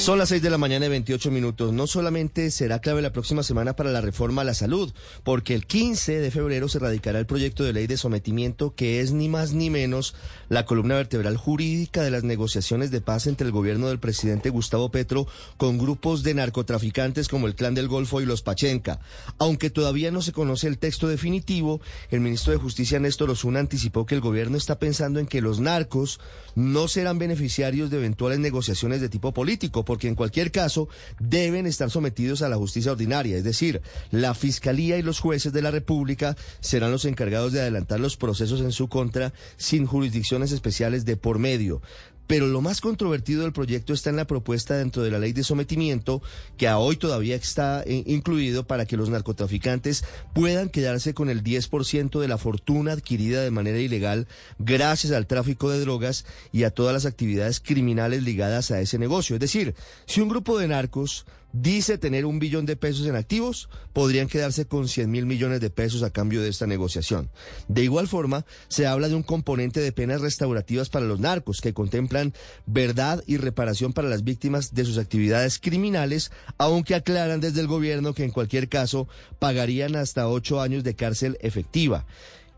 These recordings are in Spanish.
Son las 6 de la mañana y 28 minutos. No solamente será clave la próxima semana para la reforma a la salud, porque el 15 de febrero se radicará el proyecto de ley de sometimiento que es ni más ni menos la columna vertebral jurídica de las negociaciones de paz entre el gobierno del presidente Gustavo Petro con grupos de narcotraficantes como el Clan del Golfo y los Pachenca. Aunque todavía no se conoce el texto definitivo, el ministro de Justicia Néstor Osuna anticipó que el gobierno está pensando en que los narcos no serán beneficiarios de eventuales negociaciones de tipo político porque en cualquier caso deben estar sometidos a la justicia ordinaria, es decir, la Fiscalía y los jueces de la República serán los encargados de adelantar los procesos en su contra sin jurisdicciones especiales de por medio. Pero lo más controvertido del proyecto está en la propuesta dentro de la ley de sometimiento, que a hoy todavía está eh, incluido para que los narcotraficantes puedan quedarse con el 10% de la fortuna adquirida de manera ilegal gracias al tráfico de drogas y a todas las actividades criminales ligadas a ese negocio. Es decir, si un grupo de narcos dice tener un billón de pesos en activos, podrían quedarse con 100 mil millones de pesos a cambio de esta negociación. De igual forma, se habla de un componente de penas restaurativas para los narcos que verdad y reparación para las víctimas de sus actividades criminales, aunque aclaran desde el gobierno que en cualquier caso pagarían hasta ocho años de cárcel efectiva.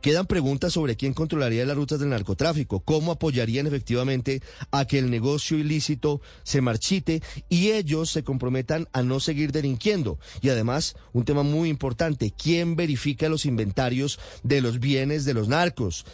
Quedan preguntas sobre quién controlaría las rutas del narcotráfico, cómo apoyarían efectivamente a que el negocio ilícito se marchite y ellos se comprometan a no seguir delinquiendo. Y además, un tema muy importante, ¿quién verifica los inventarios de los bienes de los narcos?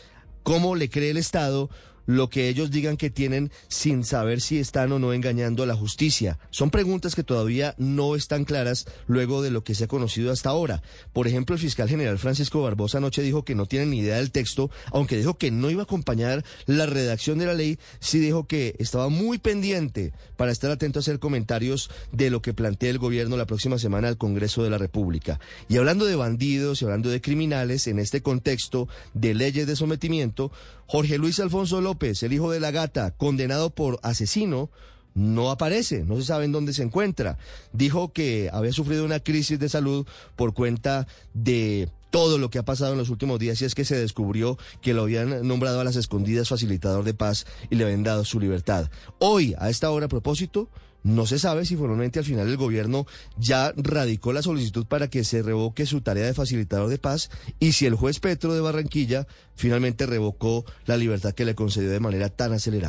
¿Cómo le cree el Estado lo que ellos digan que tienen sin saber si están o no engañando a la justicia. Son preguntas que todavía no están claras luego de lo que se ha conocido hasta ahora. Por ejemplo, el fiscal general Francisco Barbosa anoche dijo que no tiene ni idea del texto, aunque dijo que no iba a acompañar la redacción de la ley, sí dijo que estaba muy pendiente para estar atento a hacer comentarios de lo que plantea el gobierno la próxima semana al Congreso de la República. Y hablando de bandidos y hablando de criminales, en este contexto de leyes de sometimiento, Jorge Luis Alfonso López, el hijo de la gata, condenado por asesino, no aparece, no se sabe en dónde se encuentra. Dijo que había sufrido una crisis de salud por cuenta de todo lo que ha pasado en los últimos días y es que se descubrió que lo habían nombrado a las escondidas facilitador de paz y le habían dado su libertad. Hoy, a esta hora a propósito, no se sabe si formalmente al final el gobierno ya radicó la solicitud para que se revoque su tarea de facilitador de paz y si el juez Petro de Barranquilla finalmente revocó la libertad que le concedió de manera tan acelerada.